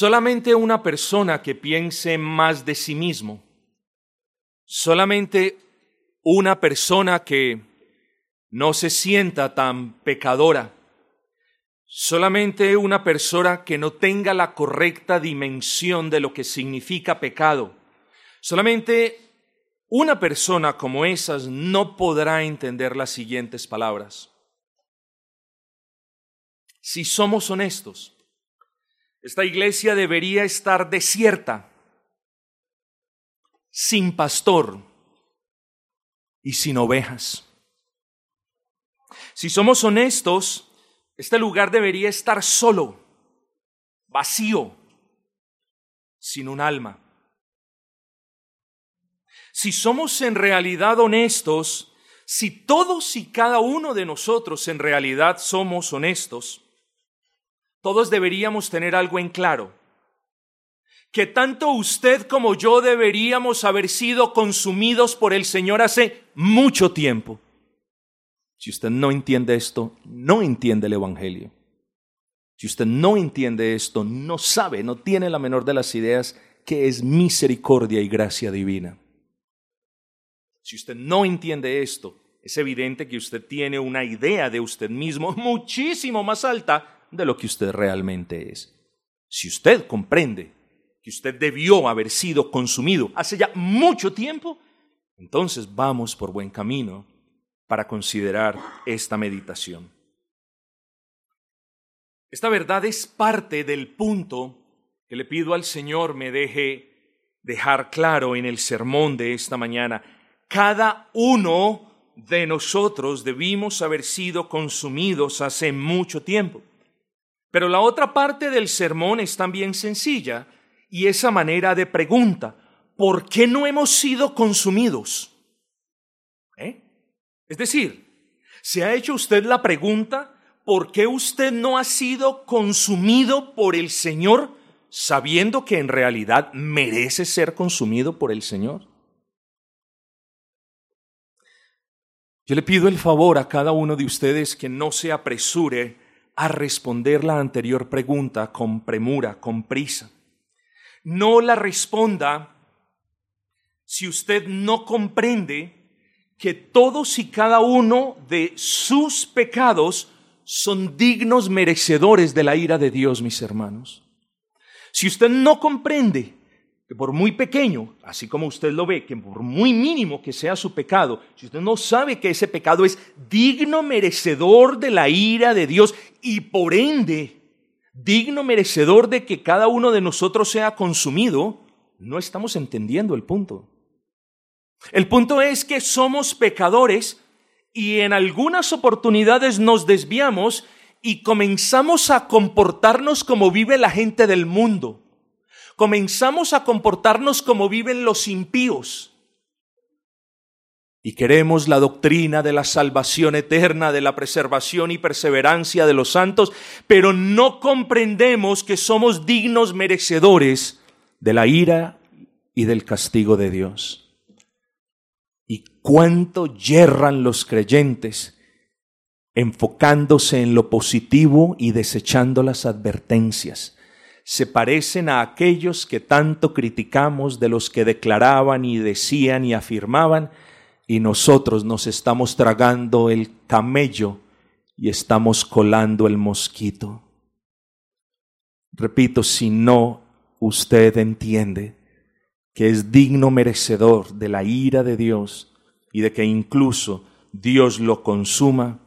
Solamente una persona que piense más de sí mismo, solamente una persona que no se sienta tan pecadora, solamente una persona que no tenga la correcta dimensión de lo que significa pecado, solamente una persona como esas no podrá entender las siguientes palabras. Si somos honestos, esta iglesia debería estar desierta, sin pastor y sin ovejas. Si somos honestos, este lugar debería estar solo, vacío, sin un alma. Si somos en realidad honestos, si todos y cada uno de nosotros en realidad somos honestos, todos deberíamos tener algo en claro, que tanto usted como yo deberíamos haber sido consumidos por el Señor hace mucho tiempo. Si usted no entiende esto, no entiende el Evangelio. Si usted no entiende esto, no sabe, no tiene la menor de las ideas que es misericordia y gracia divina. Si usted no entiende esto, es evidente que usted tiene una idea de usted mismo muchísimo más alta de lo que usted realmente es. Si usted comprende que usted debió haber sido consumido hace ya mucho tiempo, entonces vamos por buen camino para considerar esta meditación. Esta verdad es parte del punto que le pido al Señor me deje dejar claro en el sermón de esta mañana. Cada uno de nosotros debimos haber sido consumidos hace mucho tiempo. Pero la otra parte del sermón es también sencilla y esa manera de pregunta, ¿por qué no hemos sido consumidos? ¿Eh? Es decir, ¿se ha hecho usted la pregunta, ¿por qué usted no ha sido consumido por el Señor sabiendo que en realidad merece ser consumido por el Señor? Yo le pido el favor a cada uno de ustedes que no se apresure a responder la anterior pregunta con premura, con prisa. No la responda si usted no comprende que todos y cada uno de sus pecados son dignos merecedores de la ira de Dios, mis hermanos. Si usted no comprende que por muy pequeño, así como usted lo ve, que por muy mínimo que sea su pecado, si usted no sabe que ese pecado es digno merecedor de la ira de Dios y por ende digno merecedor de que cada uno de nosotros sea consumido, no estamos entendiendo el punto. El punto es que somos pecadores y en algunas oportunidades nos desviamos y comenzamos a comportarnos como vive la gente del mundo comenzamos a comportarnos como viven los impíos. Y queremos la doctrina de la salvación eterna, de la preservación y perseverancia de los santos, pero no comprendemos que somos dignos merecedores de la ira y del castigo de Dios. Y cuánto yerran los creyentes enfocándose en lo positivo y desechando las advertencias se parecen a aquellos que tanto criticamos de los que declaraban y decían y afirmaban, y nosotros nos estamos tragando el camello y estamos colando el mosquito. Repito, si no usted entiende que es digno merecedor de la ira de Dios y de que incluso Dios lo consuma,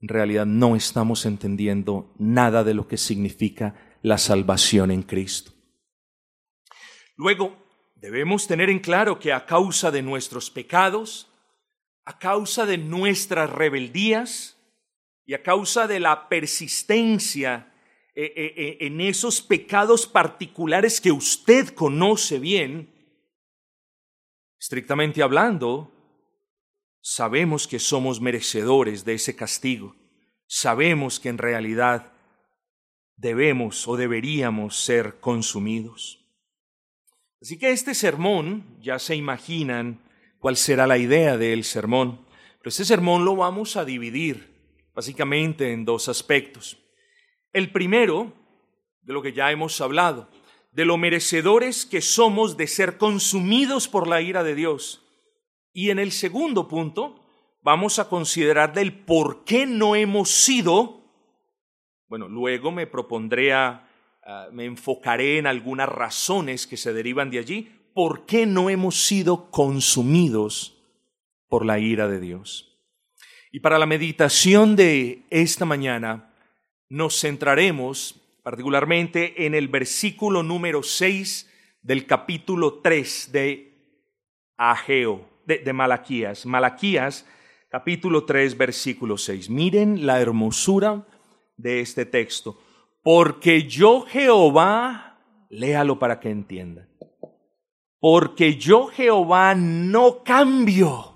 en realidad no estamos entendiendo nada de lo que significa la salvación en Cristo. Luego, debemos tener en claro que a causa de nuestros pecados, a causa de nuestras rebeldías y a causa de la persistencia eh, eh, eh, en esos pecados particulares que usted conoce bien, estrictamente hablando, sabemos que somos merecedores de ese castigo. Sabemos que en realidad debemos o deberíamos ser consumidos. Así que este sermón, ya se imaginan cuál será la idea del sermón, pero este sermón lo vamos a dividir básicamente en dos aspectos. El primero, de lo que ya hemos hablado, de lo merecedores que somos de ser consumidos por la ira de Dios. Y en el segundo punto, vamos a considerar del por qué no hemos sido, bueno, luego me propondré a, me enfocaré en algunas razones que se derivan de allí, por qué no hemos sido consumidos por la ira de Dios. Y para la meditación de esta mañana, nos centraremos particularmente en el versículo número 6 del capítulo 3 de Ageo, de, de Malaquías. Malaquías, capítulo 3, versículo 6. Miren la hermosura de este texto. Porque yo Jehová, léalo para que entienda. Porque yo Jehová no cambio.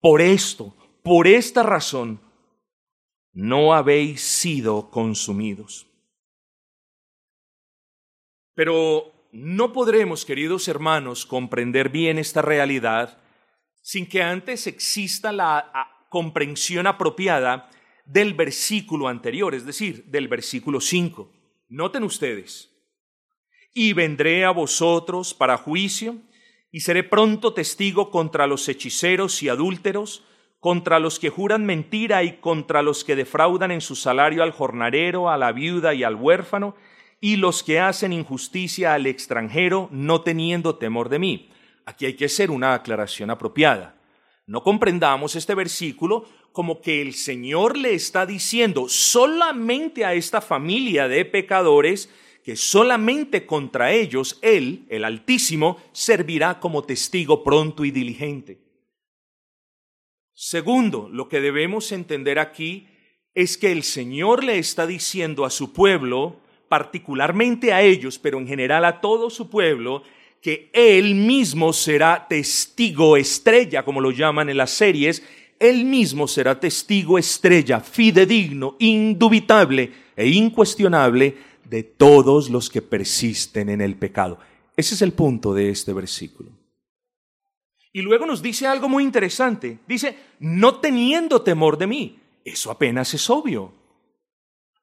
Por esto, por esta razón, no habéis sido consumidos. Pero no podremos, queridos hermanos, comprender bien esta realidad sin que antes exista la comprensión apropiada del versículo anterior, es decir, del versículo 5. Noten ustedes, y vendré a vosotros para juicio, y seré pronto testigo contra los hechiceros y adúlteros, contra los que juran mentira y contra los que defraudan en su salario al jornalero, a la viuda y al huérfano, y los que hacen injusticia al extranjero, no teniendo temor de mí. Aquí hay que hacer una aclaración apropiada. No comprendamos este versículo como que el Señor le está diciendo solamente a esta familia de pecadores que solamente contra ellos Él, el Altísimo, servirá como testigo pronto y diligente. Segundo, lo que debemos entender aquí es que el Señor le está diciendo a su pueblo, particularmente a ellos, pero en general a todo su pueblo, que Él mismo será testigo estrella, como lo llaman en las series, Él mismo será testigo estrella, fidedigno, indubitable e incuestionable de todos los que persisten en el pecado. Ese es el punto de este versículo. Y luego nos dice algo muy interesante. Dice, no teniendo temor de mí. Eso apenas es obvio.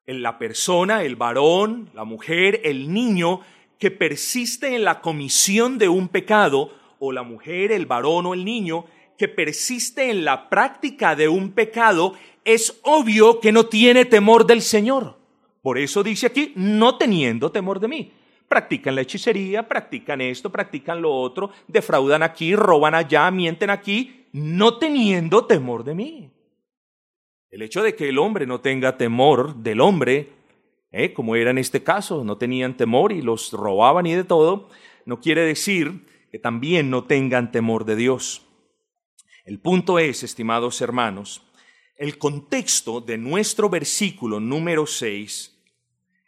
La persona, el varón, la mujer, el niño que persiste en la comisión de un pecado, o la mujer, el varón o el niño que persiste en la práctica de un pecado, es obvio que no tiene temor del Señor. Por eso dice aquí, no teniendo temor de mí practican la hechicería, practican esto, practican lo otro, defraudan aquí, roban allá, mienten aquí, no teniendo temor de mí. El hecho de que el hombre no tenga temor del hombre, ¿eh? como era en este caso, no tenían temor y los robaban y de todo, no quiere decir que también no tengan temor de Dios. El punto es, estimados hermanos, el contexto de nuestro versículo número 6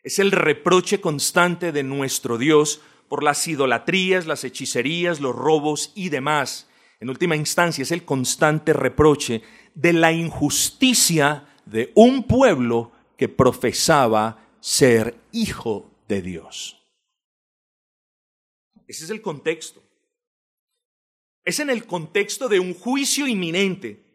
es el reproche constante de nuestro Dios por las idolatrías, las hechicerías, los robos y demás. En última instancia es el constante reproche de la injusticia de un pueblo que profesaba ser hijo de Dios. Ese es el contexto. Es en el contexto de un juicio inminente.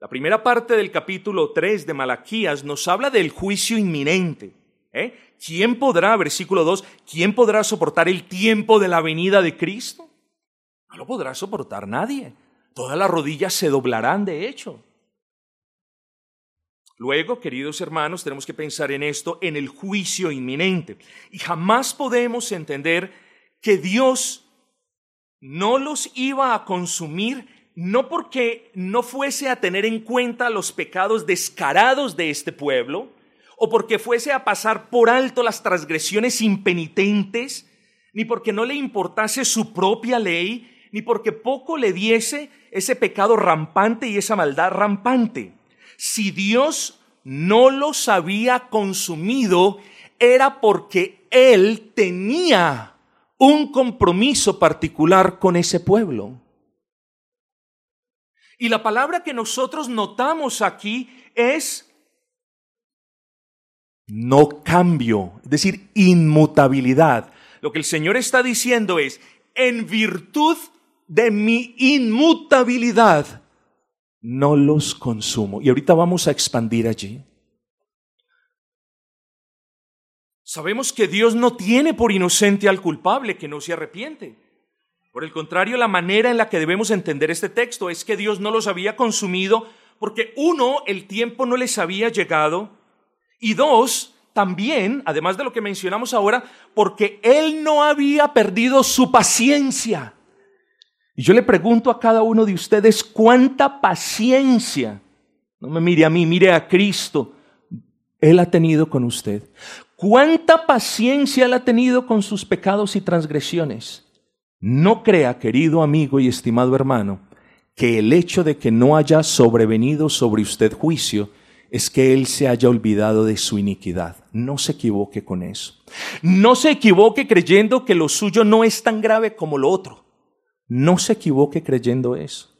La primera parte del capítulo 3 de Malaquías nos habla del juicio inminente. ¿Eh? ¿Quién podrá, versículo 2, quién podrá soportar el tiempo de la venida de Cristo? No lo podrá soportar nadie. Todas las rodillas se doblarán, de hecho. Luego, queridos hermanos, tenemos que pensar en esto, en el juicio inminente. Y jamás podemos entender que Dios no los iba a consumir no porque no fuese a tener en cuenta los pecados descarados de este pueblo, o porque fuese a pasar por alto las transgresiones impenitentes, ni porque no le importase su propia ley, ni porque poco le diese ese pecado rampante y esa maldad rampante. Si Dios no los había consumido, era porque Él tenía un compromiso particular con ese pueblo. Y la palabra que nosotros notamos aquí es no cambio, es decir, inmutabilidad. Lo que el Señor está diciendo es, en virtud de mi inmutabilidad, no los consumo. Y ahorita vamos a expandir allí. Sabemos que Dios no tiene por inocente al culpable que no se arrepiente. Por el contrario, la manera en la que debemos entender este texto es que Dios no los había consumido porque uno, el tiempo no les había llegado y dos, también, además de lo que mencionamos ahora, porque Él no había perdido su paciencia. Y yo le pregunto a cada uno de ustedes, ¿cuánta paciencia? No me mire a mí, mire a Cristo. Él ha tenido con usted. ¿Cuánta paciencia Él ha tenido con sus pecados y transgresiones? No crea, querido amigo y estimado hermano, que el hecho de que no haya sobrevenido sobre usted juicio es que Él se haya olvidado de su iniquidad. No se equivoque con eso. No se equivoque creyendo que lo suyo no es tan grave como lo otro. No se equivoque creyendo eso.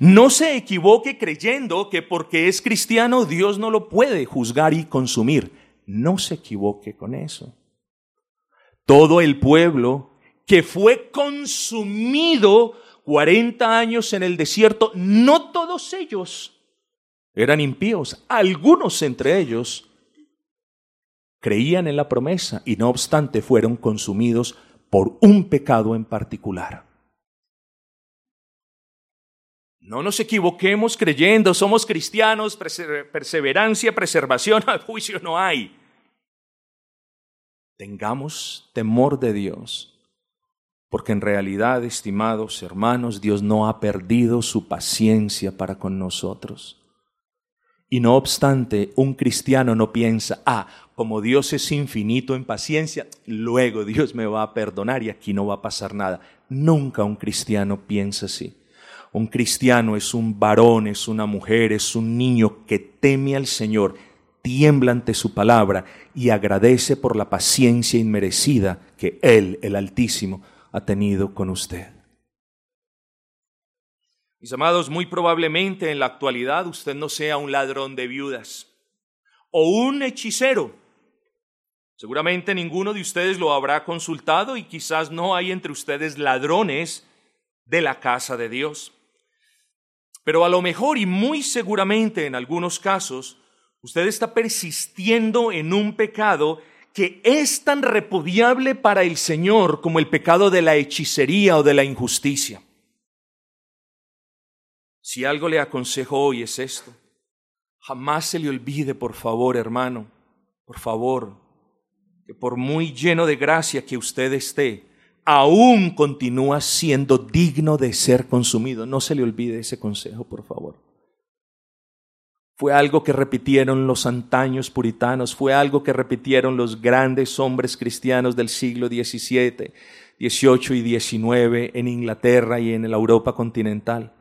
No se equivoque creyendo que porque es cristiano Dios no lo puede juzgar y consumir. No se equivoque con eso. Todo el pueblo que fue consumido 40 años en el desierto, no todos ellos eran impíos, algunos entre ellos creían en la promesa y no obstante fueron consumidos por un pecado en particular. No nos equivoquemos creyendo, somos cristianos, perseverancia, preservación, juicio no hay. Tengamos temor de Dios, porque en realidad, estimados hermanos, Dios no ha perdido su paciencia para con nosotros. Y no obstante, un cristiano no piensa, ah, como Dios es infinito en paciencia, luego Dios me va a perdonar y aquí no va a pasar nada. Nunca un cristiano piensa así. Un cristiano es un varón, es una mujer, es un niño que teme al Señor, tiembla ante su palabra y agradece por la paciencia inmerecida que Él, el Altísimo, ha tenido con usted. Mis amados, muy probablemente en la actualidad usted no sea un ladrón de viudas o un hechicero. Seguramente ninguno de ustedes lo habrá consultado y quizás no hay entre ustedes ladrones de la casa de Dios. Pero a lo mejor y muy seguramente en algunos casos, usted está persistiendo en un pecado que es tan repudiable para el Señor como el pecado de la hechicería o de la injusticia. Si algo le aconsejo hoy es esto, jamás se le olvide, por favor, hermano, por favor, que por muy lleno de gracia que usted esté, aún continúa siendo digno de ser consumido. No se le olvide ese consejo, por favor. Fue algo que repitieron los antaños puritanos, fue algo que repitieron los grandes hombres cristianos del siglo XVII, XVIII y XIX en Inglaterra y en la Europa continental.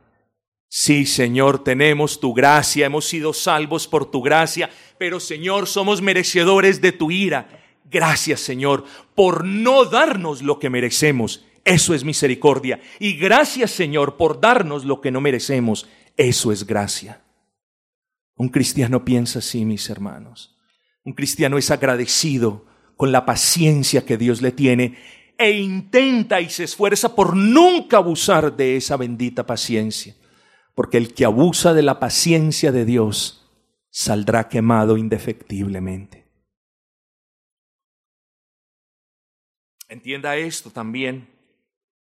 Sí, Señor, tenemos tu gracia, hemos sido salvos por tu gracia, pero Señor, somos merecedores de tu ira. Gracias, Señor, por no darnos lo que merecemos. Eso es misericordia. Y gracias, Señor, por darnos lo que no merecemos. Eso es gracia. Un cristiano piensa así, mis hermanos. Un cristiano es agradecido con la paciencia que Dios le tiene e intenta y se esfuerza por nunca abusar de esa bendita paciencia. Porque el que abusa de la paciencia de Dios saldrá quemado indefectiblemente. Entienda esto también.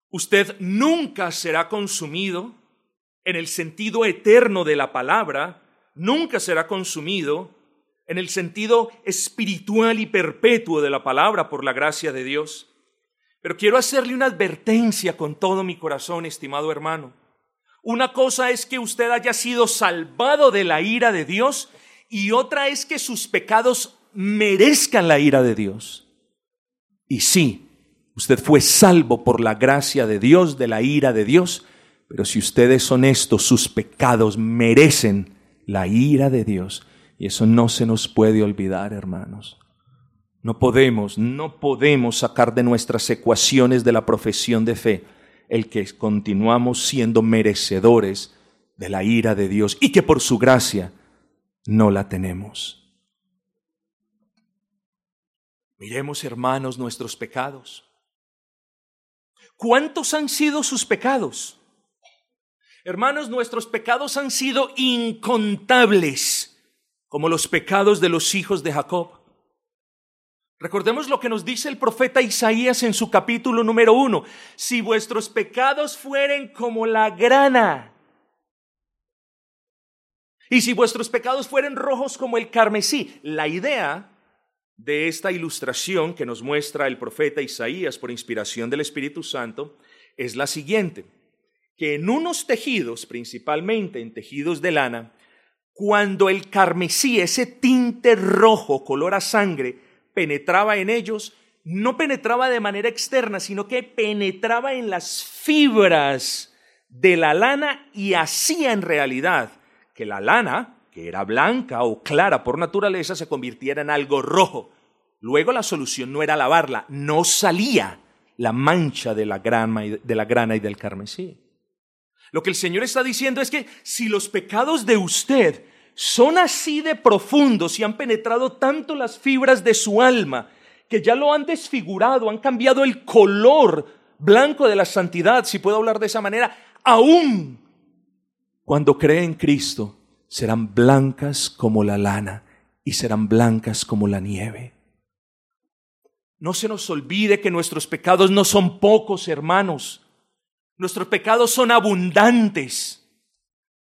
Usted nunca será consumido en el sentido eterno de la palabra, nunca será consumido en el sentido espiritual y perpetuo de la palabra por la gracia de Dios. Pero quiero hacerle una advertencia con todo mi corazón, estimado hermano. Una cosa es que usted haya sido salvado de la ira de Dios y otra es que sus pecados merezcan la ira de Dios. Y sí, usted fue salvo por la gracia de Dios, de la ira de Dios, pero si usted es honesto, sus pecados merecen la ira de Dios. Y eso no se nos puede olvidar, hermanos. No podemos, no podemos sacar de nuestras ecuaciones de la profesión de fe el que continuamos siendo merecedores de la ira de Dios y que por su gracia no la tenemos. Miremos, hermanos, nuestros pecados. ¿Cuántos han sido sus pecados? Hermanos, nuestros pecados han sido incontables, como los pecados de los hijos de Jacob. Recordemos lo que nos dice el profeta Isaías en su capítulo número uno. Si vuestros pecados fueren como la grana, y si vuestros pecados fueren rojos como el carmesí, la idea de esta ilustración que nos muestra el profeta Isaías por inspiración del Espíritu Santo es la siguiente, que en unos tejidos, principalmente en tejidos de lana, cuando el carmesí, ese tinte rojo, color a sangre, penetraba en ellos, no penetraba de manera externa, sino que penetraba en las fibras de la lana y hacía en realidad que la lana, que era blanca o clara por naturaleza, se convirtiera en algo rojo. Luego la solución no era lavarla, no salía la mancha de la grana y, de la grana y del carmesí. Lo que el Señor está diciendo es que si los pecados de usted son así de profundos y han penetrado tanto las fibras de su alma que ya lo han desfigurado, han cambiado el color blanco de la santidad, si puedo hablar de esa manera, aún cuando cree en Cristo, serán blancas como la lana y serán blancas como la nieve. No se nos olvide que nuestros pecados no son pocos, hermanos. Nuestros pecados son abundantes.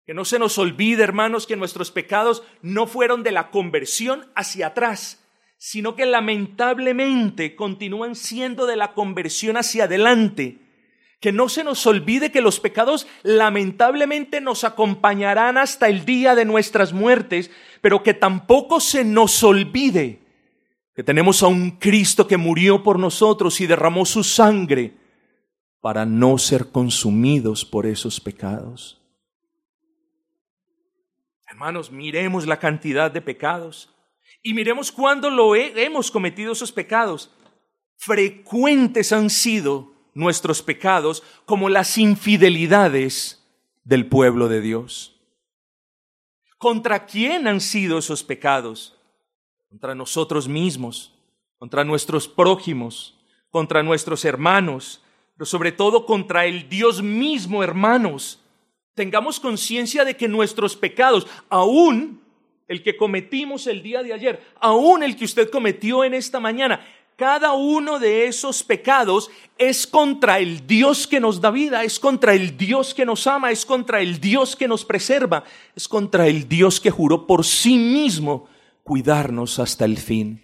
Que no se nos olvide, hermanos, que nuestros pecados no fueron de la conversión hacia atrás, sino que lamentablemente continúan siendo de la conversión hacia adelante. Que no se nos olvide que los pecados lamentablemente nos acompañarán hasta el día de nuestras muertes, pero que tampoco se nos olvide que tenemos a un Cristo que murió por nosotros y derramó su sangre para no ser consumidos por esos pecados. Hermanos, miremos la cantidad de pecados y miremos cuándo lo hemos cometido esos pecados. Frecuentes han sido nuestros pecados como las infidelidades del pueblo de Dios. ¿Contra quién han sido esos pecados? Contra nosotros mismos, contra nuestros prójimos, contra nuestros hermanos, pero sobre todo contra el Dios mismo, hermanos. Tengamos conciencia de que nuestros pecados, aún el que cometimos el día de ayer, aún el que usted cometió en esta mañana, cada uno de esos pecados es contra el Dios que nos da vida, es contra el Dios que nos ama, es contra el Dios que nos preserva, es contra el Dios que juró por sí mismo cuidarnos hasta el fin.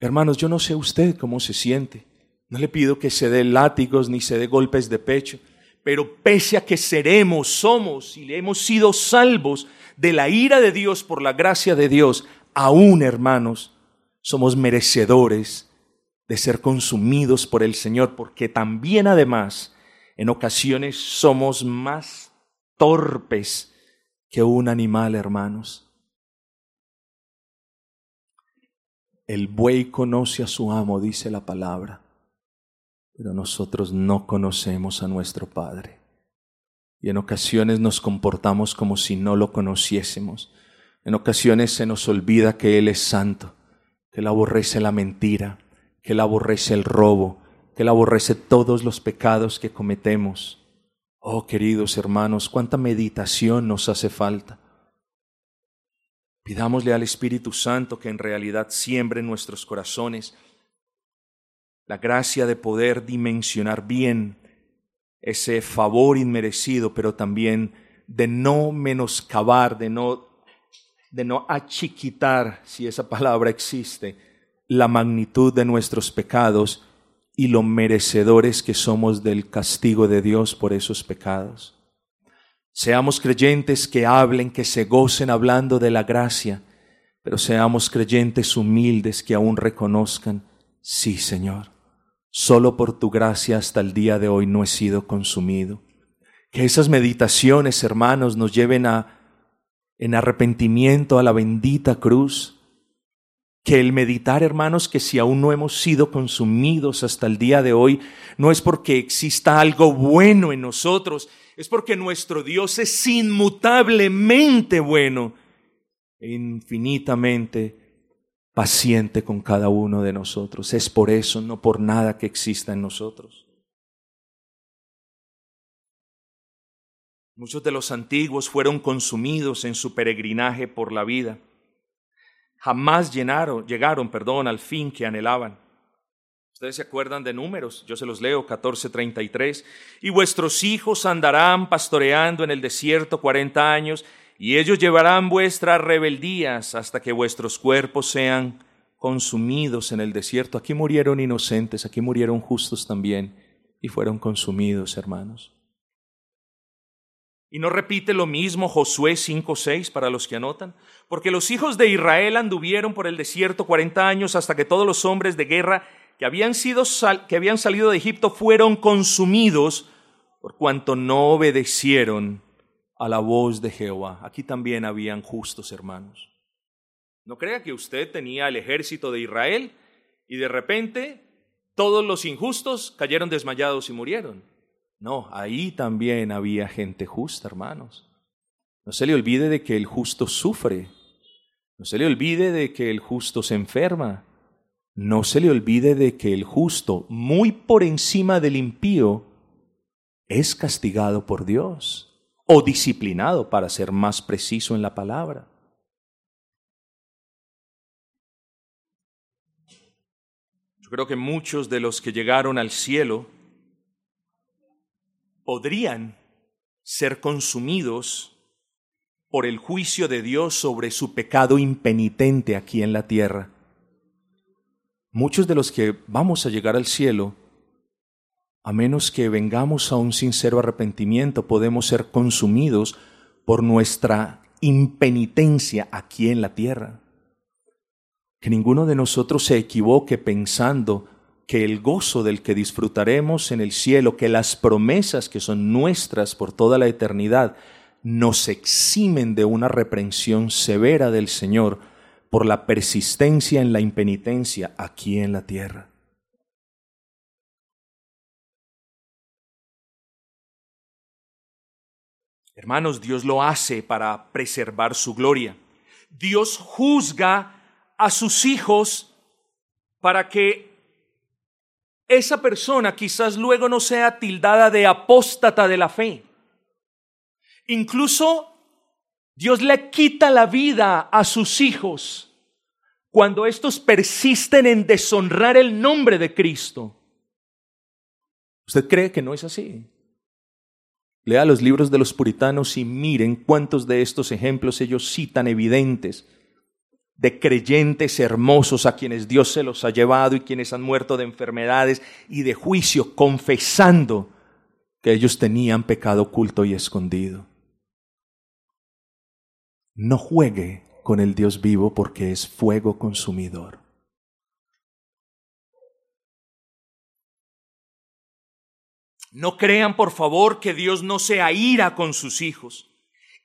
Hermanos, yo no sé usted cómo se siente. No le pido que se dé látigos ni se dé golpes de pecho, pero pese a que seremos, somos y hemos sido salvos de la ira de Dios por la gracia de Dios, aún hermanos, somos merecedores de ser consumidos por el Señor, porque también además en ocasiones somos más torpes que un animal, hermanos. El buey conoce a su amo, dice la palabra pero nosotros no conocemos a nuestro Padre. Y en ocasiones nos comportamos como si no lo conociésemos. En ocasiones se nos olvida que Él es santo, que Él aborrece la mentira, que Él aborrece el robo, que Él aborrece todos los pecados que cometemos. Oh, queridos hermanos, cuánta meditación nos hace falta. Pidámosle al Espíritu Santo que en realidad siembre en nuestros corazones la gracia de poder dimensionar bien ese favor inmerecido, pero también de no menoscabar, de no, de no achiquitar, si esa palabra existe, la magnitud de nuestros pecados y lo merecedores que somos del castigo de Dios por esos pecados. Seamos creyentes que hablen, que se gocen hablando de la gracia, pero seamos creyentes humildes que aún reconozcan, sí, Señor, solo por tu gracia hasta el día de hoy no he sido consumido. Que esas meditaciones, hermanos, nos lleven a en arrepentimiento a la bendita cruz. Que el meditar, hermanos, que si aún no hemos sido consumidos hasta el día de hoy, no es porque exista algo bueno en nosotros, es porque nuestro Dios es inmutablemente bueno e infinitamente paciente con cada uno de nosotros. Es por eso, no por nada que exista en nosotros. Muchos de los antiguos fueron consumidos en su peregrinaje por la vida. Jamás llenaron, llegaron, perdón, al fin que anhelaban. Ustedes se acuerdan de números, yo se los leo, 14:33. Y vuestros hijos andarán pastoreando en el desierto cuarenta años, y ellos llevarán vuestras rebeldías hasta que vuestros cuerpos sean consumidos en el desierto. Aquí murieron inocentes, aquí murieron justos también, y fueron consumidos, hermanos. Y no repite lo mismo Josué 5:6 para los que anotan, porque los hijos de Israel anduvieron por el desierto cuarenta años hasta que todos los hombres de guerra que habían, sido que habían salido de Egipto fueron consumidos por cuanto no obedecieron a la voz de Jehová. Aquí también habían justos hermanos. No crea que usted tenía el ejército de Israel y de repente todos los injustos cayeron desmayados y murieron. No, ahí también había gente justa, hermanos. No se le olvide de que el justo sufre. No se le olvide de que el justo se enferma. No se le olvide de que el justo, muy por encima del impío, es castigado por Dios o disciplinado, para ser más preciso en la palabra. Yo creo que muchos de los que llegaron al cielo podrían ser consumidos por el juicio de Dios sobre su pecado impenitente aquí en la tierra. Muchos de los que vamos a llegar al cielo, a menos que vengamos a un sincero arrepentimiento, podemos ser consumidos por nuestra impenitencia aquí en la tierra. Que ninguno de nosotros se equivoque pensando que el gozo del que disfrutaremos en el cielo, que las promesas que son nuestras por toda la eternidad, nos eximen de una reprensión severa del Señor por la persistencia en la impenitencia aquí en la tierra. Hermanos, Dios lo hace para preservar su gloria. Dios juzga a sus hijos para que esa persona quizás luego no sea tildada de apóstata de la fe. Incluso Dios le quita la vida a sus hijos cuando estos persisten en deshonrar el nombre de Cristo. ¿Usted cree que no es así? Lea los libros de los puritanos y miren cuántos de estos ejemplos ellos citan evidentes de creyentes hermosos a quienes Dios se los ha llevado y quienes han muerto de enfermedades y de juicio, confesando que ellos tenían pecado oculto y escondido. No juegue con el Dios vivo porque es fuego consumidor. No crean, por favor, que Dios no se aira con sus hijos.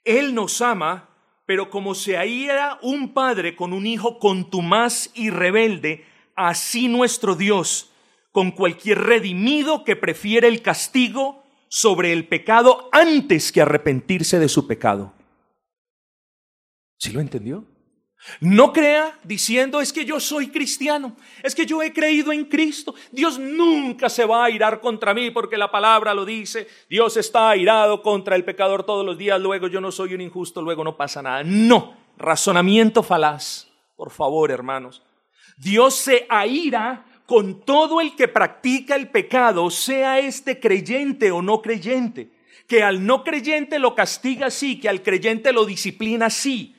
Él nos ama, pero como se aira un padre con un hijo contumaz y rebelde, así nuestro Dios, con cualquier redimido que prefiere el castigo sobre el pecado antes que arrepentirse de su pecado. ¿Sí lo entendió? No crea diciendo es que yo soy cristiano, es que yo he creído en Cristo. Dios nunca se va a irar contra mí porque la palabra lo dice. Dios está airado contra el pecador todos los días, luego yo no soy un injusto, luego no pasa nada. No, razonamiento falaz. Por favor, hermanos. Dios se aira con todo el que practica el pecado, sea este creyente o no creyente. Que al no creyente lo castiga así, que al creyente lo disciplina así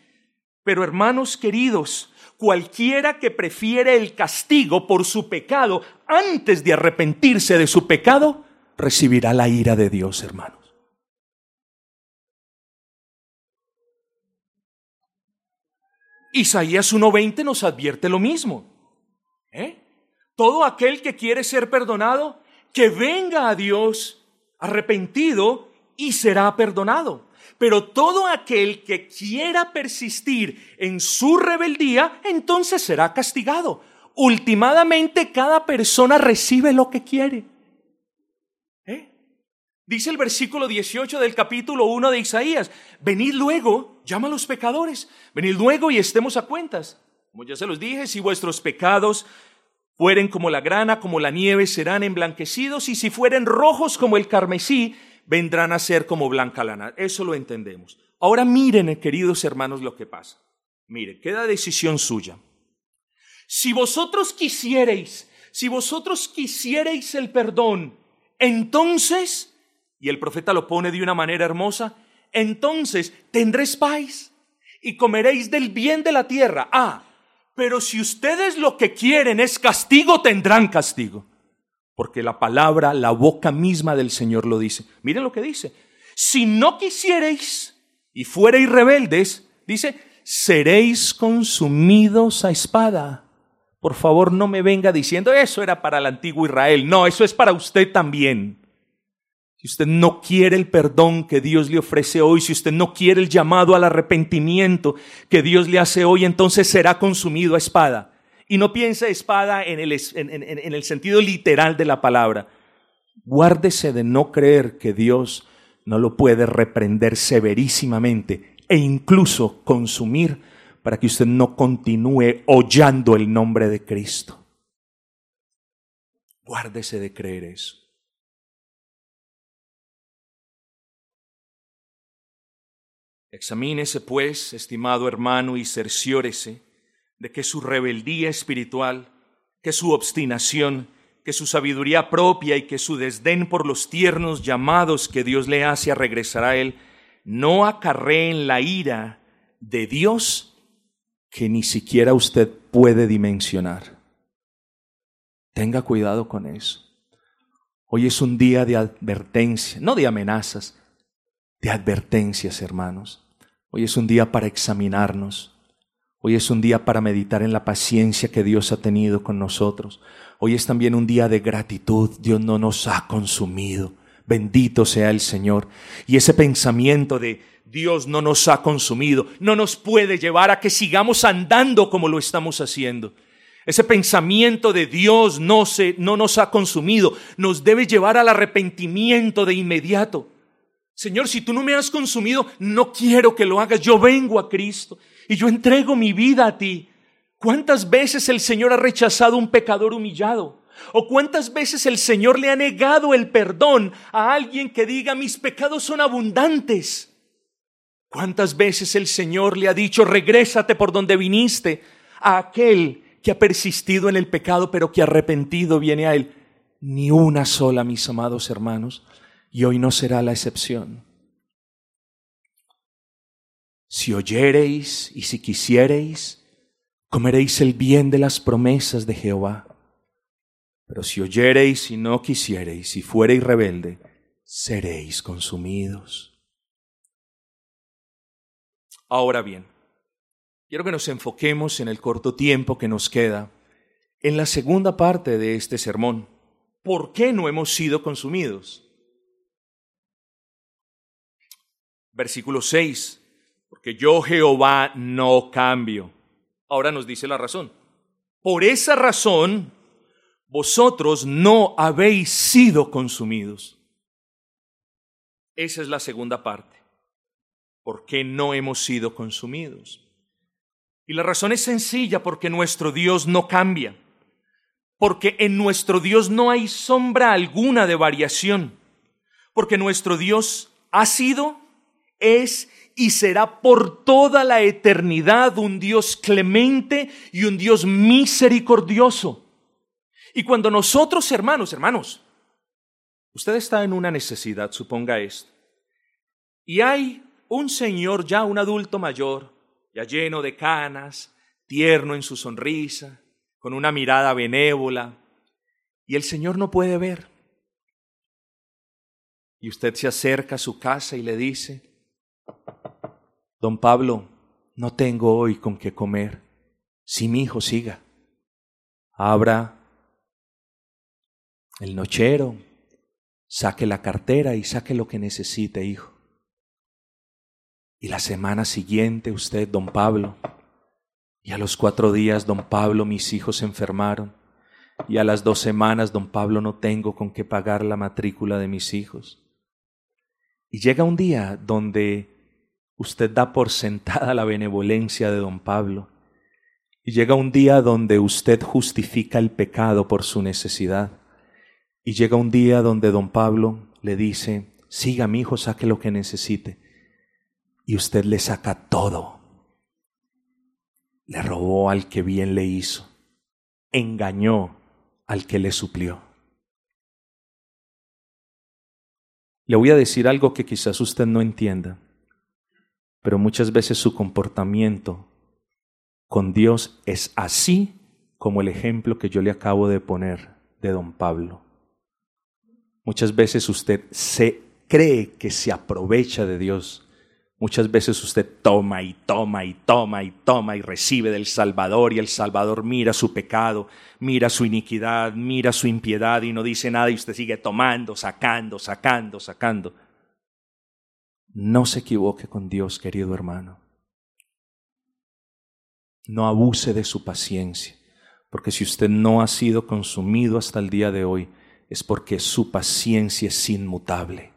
pero hermanos queridos, cualquiera que prefiere el castigo por su pecado antes de arrepentirse de su pecado, recibirá la ira de Dios, hermanos. Isaías 1.20 nos advierte lo mismo. ¿eh? Todo aquel que quiere ser perdonado, que venga a Dios arrepentido y será perdonado. Pero todo aquel que quiera persistir en su rebeldía, entonces será castigado. Ultimadamente cada persona recibe lo que quiere. ¿Eh? Dice el versículo 18 del capítulo 1 de Isaías, venid luego, llama a los pecadores, venid luego y estemos a cuentas. Como ya se los dije, si vuestros pecados fueren como la grana, como la nieve, serán emblanquecidos, y si fueren rojos como el carmesí, vendrán a ser como blanca lana. Eso lo entendemos. Ahora miren, queridos hermanos, lo que pasa. Mire, queda decisión suya. Si vosotros quisierais, si vosotros quisierais el perdón, entonces, y el profeta lo pone de una manera hermosa, entonces tendréis paz y comeréis del bien de la tierra. Ah, pero si ustedes lo que quieren es castigo, tendrán castigo. Porque la palabra, la boca misma del Señor lo dice. Miren lo que dice. Si no quisierais y fuerais rebeldes, dice, seréis consumidos a espada. Por favor, no me venga diciendo eso era para el antiguo Israel. No, eso es para usted también. Si usted no quiere el perdón que Dios le ofrece hoy, si usted no quiere el llamado al arrepentimiento que Dios le hace hoy, entonces será consumido a espada. Y no piense espada en el, en el sentido literal de la palabra. Guárdese de no creer que Dios no lo puede reprender severísimamente e incluso consumir para que usted no continúe hollando el nombre de Cristo. Guárdese de creer eso. Examínese, pues, estimado hermano, y cerciórese de que su rebeldía espiritual, que su obstinación, que su sabiduría propia y que su desdén por los tiernos llamados que Dios le hace a regresar a Él, no acarreen la ira de Dios que ni siquiera usted puede dimensionar. Tenga cuidado con eso. Hoy es un día de advertencia, no de amenazas, de advertencias, hermanos. Hoy es un día para examinarnos. Hoy es un día para meditar en la paciencia que Dios ha tenido con nosotros. Hoy es también un día de gratitud. Dios no nos ha consumido. Bendito sea el Señor. Y ese pensamiento de Dios no nos ha consumido, no nos puede llevar a que sigamos andando como lo estamos haciendo. Ese pensamiento de Dios no, se, no nos ha consumido, nos debe llevar al arrepentimiento de inmediato. Señor, si tú no me has consumido, no quiero que lo hagas. Yo vengo a Cristo y yo entrego mi vida a ti. ¿Cuántas veces el Señor ha rechazado un pecador humillado? ¿O cuántas veces el Señor le ha negado el perdón a alguien que diga mis pecados son abundantes? ¿Cuántas veces el Señor le ha dicho, regrésate por donde viniste a aquel que ha persistido en el pecado, pero que arrepentido viene a Él? Ni una sola, mis amados hermanos, y hoy no será la excepción. Si oyereis y si quisiereis, comeréis el bien de las promesas de Jehová. Pero si oyereis y no quisiereis y fuereis rebelde, seréis consumidos. Ahora bien, quiero que nos enfoquemos en el corto tiempo que nos queda en la segunda parte de este sermón. ¿Por qué no hemos sido consumidos? Versículo 6. Porque yo Jehová no cambio. Ahora nos dice la razón. Por esa razón, vosotros no habéis sido consumidos. Esa es la segunda parte. ¿Por qué no hemos sido consumidos? Y la razón es sencilla, porque nuestro Dios no cambia, porque en nuestro Dios no hay sombra alguna de variación, porque nuestro Dios ha sido, es y será por toda la eternidad un Dios clemente y un Dios misericordioso. Y cuando nosotros, hermanos, hermanos, usted está en una necesidad, suponga esto, y hay un señor ya un adulto mayor, ya lleno de canas, tierno en su sonrisa, con una mirada benévola, y el Señor no puede ver. Y usted se acerca a su casa y le dice, Don Pablo, no tengo hoy con qué comer. Si mi hijo siga, abra el nochero, saque la cartera y saque lo que necesite, hijo. Y la semana siguiente usted, don Pablo. Y a los cuatro días, don Pablo, mis hijos se enfermaron. Y a las dos semanas, don Pablo, no tengo con qué pagar la matrícula de mis hijos. Y llega un día donde usted da por sentada la benevolencia de don Pablo. Y llega un día donde usted justifica el pecado por su necesidad. Y llega un día donde don Pablo le dice, siga mi hijo, saque lo que necesite y usted le saca todo. le robó al que bien le hizo, engañó al que le suplió. Le voy a decir algo que quizás usted no entienda, pero muchas veces su comportamiento con Dios es así como el ejemplo que yo le acabo de poner de don Pablo. Muchas veces usted se cree que se aprovecha de Dios Muchas veces usted toma y toma y toma y toma y recibe del Salvador y el Salvador mira su pecado, mira su iniquidad, mira su impiedad y no dice nada y usted sigue tomando, sacando, sacando, sacando. No se equivoque con Dios, querido hermano. No abuse de su paciencia, porque si usted no ha sido consumido hasta el día de hoy, es porque su paciencia es inmutable.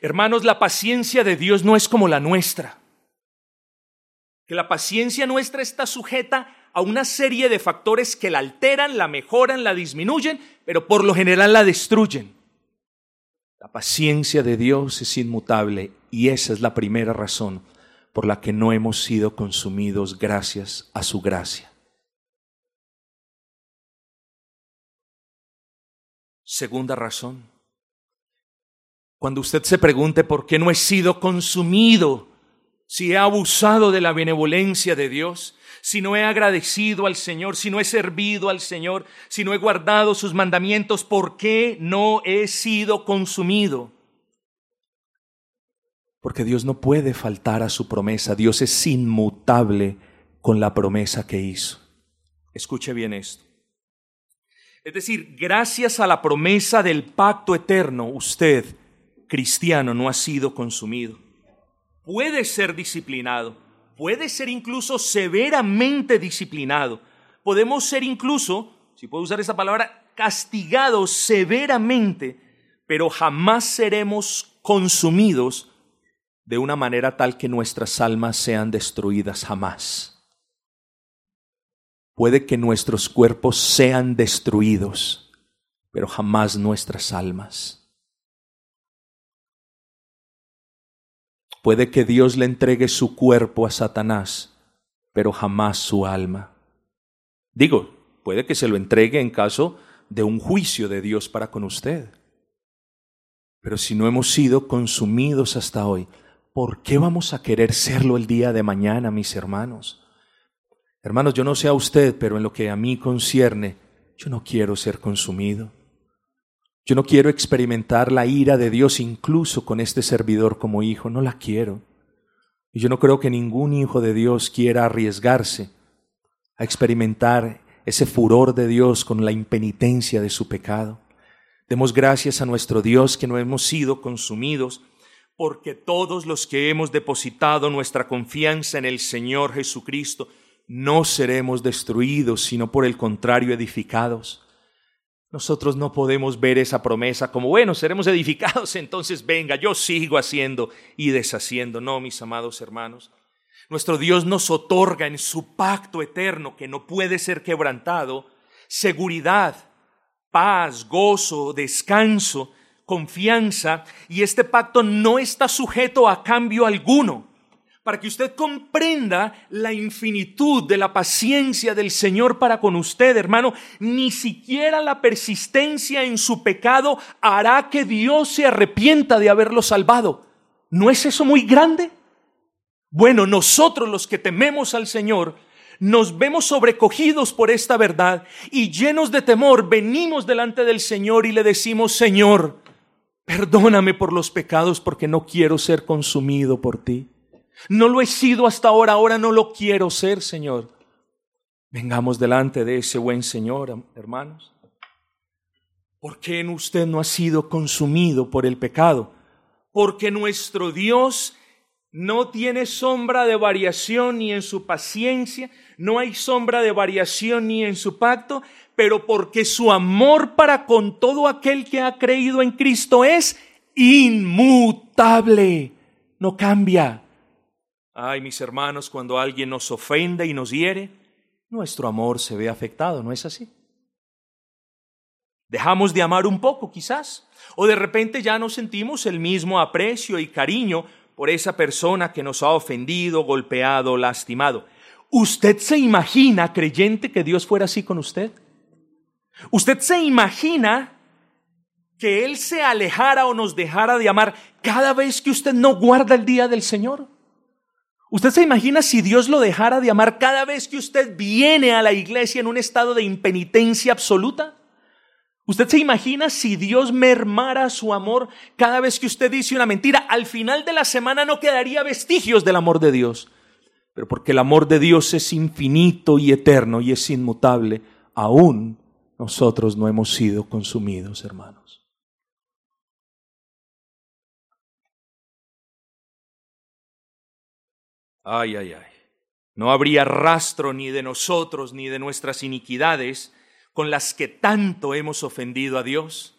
Hermanos, la paciencia de Dios no es como la nuestra. Que la paciencia nuestra está sujeta a una serie de factores que la alteran, la mejoran, la disminuyen, pero por lo general la destruyen. La paciencia de Dios es inmutable y esa es la primera razón por la que no hemos sido consumidos gracias a su gracia. Segunda razón, cuando usted se pregunte por qué no he sido consumido, si he abusado de la benevolencia de Dios, si no he agradecido al Señor, si no he servido al Señor, si no he guardado sus mandamientos, ¿por qué no he sido consumido? Porque Dios no puede faltar a su promesa, Dios es inmutable con la promesa que hizo. Escuche bien esto. Es decir, gracias a la promesa del pacto eterno, usted cristiano no ha sido consumido. Puede ser disciplinado, puede ser incluso severamente disciplinado. Podemos ser incluso, si puedo usar esa palabra, castigados severamente, pero jamás seremos consumidos de una manera tal que nuestras almas sean destruidas jamás. Puede que nuestros cuerpos sean destruidos, pero jamás nuestras almas. Puede que Dios le entregue su cuerpo a Satanás, pero jamás su alma. Digo, puede que se lo entregue en caso de un juicio de Dios para con usted. Pero si no hemos sido consumidos hasta hoy, ¿por qué vamos a querer serlo el día de mañana, mis hermanos? Hermanos, yo no sé a usted, pero en lo que a mí concierne, yo no quiero ser consumido. Yo no quiero experimentar la ira de Dios incluso con este servidor como hijo, no la quiero. Y yo no creo que ningún hijo de Dios quiera arriesgarse a experimentar ese furor de Dios con la impenitencia de su pecado. Demos gracias a nuestro Dios que no hemos sido consumidos, porque todos los que hemos depositado nuestra confianza en el Señor Jesucristo no seremos destruidos, sino por el contrario edificados. Nosotros no podemos ver esa promesa como, bueno, seremos edificados, entonces venga, yo sigo haciendo y deshaciendo. No, mis amados hermanos. Nuestro Dios nos otorga en su pacto eterno, que no puede ser quebrantado, seguridad, paz, gozo, descanso, confianza, y este pacto no está sujeto a cambio alguno para que usted comprenda la infinitud de la paciencia del Señor para con usted, hermano. Ni siquiera la persistencia en su pecado hará que Dios se arrepienta de haberlo salvado. ¿No es eso muy grande? Bueno, nosotros los que tememos al Señor, nos vemos sobrecogidos por esta verdad y llenos de temor venimos delante del Señor y le decimos, Señor, perdóname por los pecados porque no quiero ser consumido por ti. No lo he sido hasta ahora, ahora no lo quiero ser, Señor. Vengamos delante de ese buen Señor, hermanos. ¿Por qué en usted no ha sido consumido por el pecado? Porque nuestro Dios no tiene sombra de variación ni en su paciencia, no hay sombra de variación ni en su pacto, pero porque su amor para con todo aquel que ha creído en Cristo es inmutable, no cambia. Ay, mis hermanos, cuando alguien nos ofende y nos hiere, nuestro amor se ve afectado, ¿no es así? Dejamos de amar un poco, quizás, o de repente ya no sentimos el mismo aprecio y cariño por esa persona que nos ha ofendido, golpeado, lastimado. ¿Usted se imagina, creyente, que Dios fuera así con usted? ¿Usted se imagina que Él se alejara o nos dejara de amar cada vez que usted no guarda el día del Señor? ¿Usted se imagina si Dios lo dejara de amar cada vez que usted viene a la iglesia en un estado de impenitencia absoluta? ¿Usted se imagina si Dios mermara su amor cada vez que usted dice una mentira? Al final de la semana no quedaría vestigios del amor de Dios. Pero porque el amor de Dios es infinito y eterno y es inmutable, aún nosotros no hemos sido consumidos, hermanos. Ay, ay, ay. No habría rastro ni de nosotros ni de nuestras iniquidades con las que tanto hemos ofendido a Dios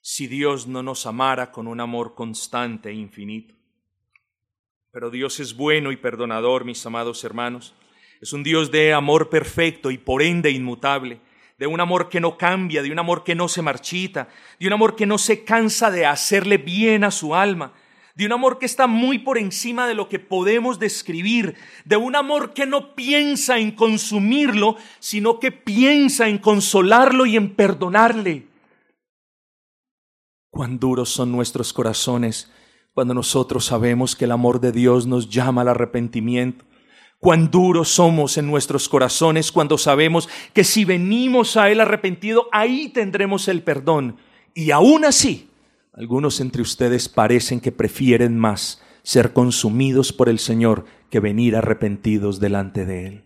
si Dios no nos amara con un amor constante e infinito. Pero Dios es bueno y perdonador, mis amados hermanos. Es un Dios de amor perfecto y por ende inmutable, de un amor que no cambia, de un amor que no se marchita, de un amor que no se cansa de hacerle bien a su alma, de un amor que está muy por encima de lo que podemos describir, de un amor que no piensa en consumirlo, sino que piensa en consolarlo y en perdonarle. Cuán duros son nuestros corazones cuando nosotros sabemos que el amor de Dios nos llama al arrepentimiento. Cuán duros somos en nuestros corazones cuando sabemos que si venimos a Él arrepentido, ahí tendremos el perdón. Y aún así, algunos entre ustedes parecen que prefieren más ser consumidos por el Señor que venir arrepentidos delante de Él.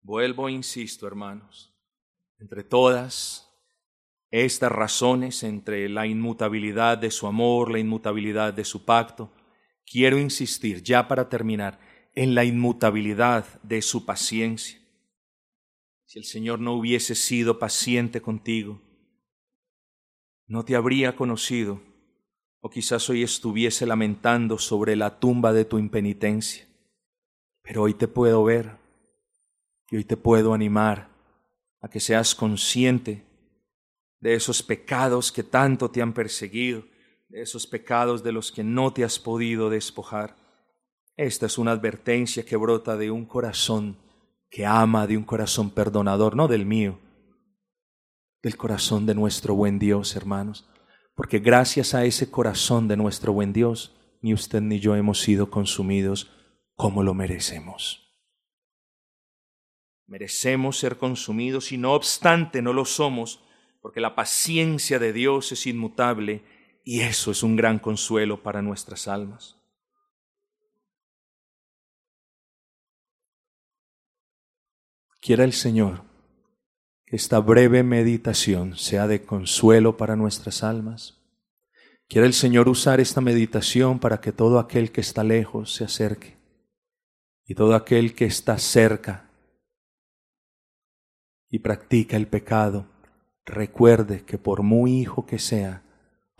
Vuelvo, insisto, hermanos, entre todas estas razones, entre la inmutabilidad de su amor, la inmutabilidad de su pacto, quiero insistir, ya para terminar, en la inmutabilidad de su paciencia. Si el Señor no hubiese sido paciente contigo, no te habría conocido, o quizás hoy estuviese lamentando sobre la tumba de tu impenitencia. Pero hoy te puedo ver y hoy te puedo animar a que seas consciente de esos pecados que tanto te han perseguido, esos pecados de los que no te has podido despojar. Esta es una advertencia que brota de un corazón que ama, de un corazón perdonador, no del mío, del corazón de nuestro buen Dios, hermanos. Porque gracias a ese corazón de nuestro buen Dios, ni usted ni yo hemos sido consumidos como lo merecemos. Merecemos ser consumidos y no obstante no lo somos, porque la paciencia de Dios es inmutable y eso es un gran consuelo para nuestras almas. Quiera el Señor que esta breve meditación sea de consuelo para nuestras almas. Quiera el Señor usar esta meditación para que todo aquel que está lejos se acerque y todo aquel que está cerca y practica el pecado, recuerde que por muy hijo que sea,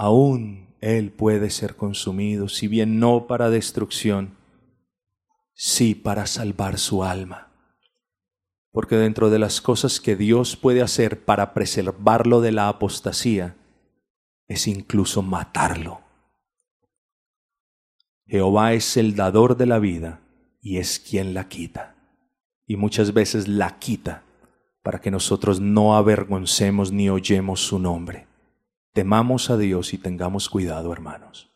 aún él puede ser consumido, si bien no para destrucción, sí para salvar su alma. Porque dentro de las cosas que Dios puede hacer para preservarlo de la apostasía, es incluso matarlo. Jehová es el dador de la vida y es quien la quita. Y muchas veces la quita para que nosotros no avergoncemos ni oyemos su nombre. Temamos a Dios y tengamos cuidado, hermanos.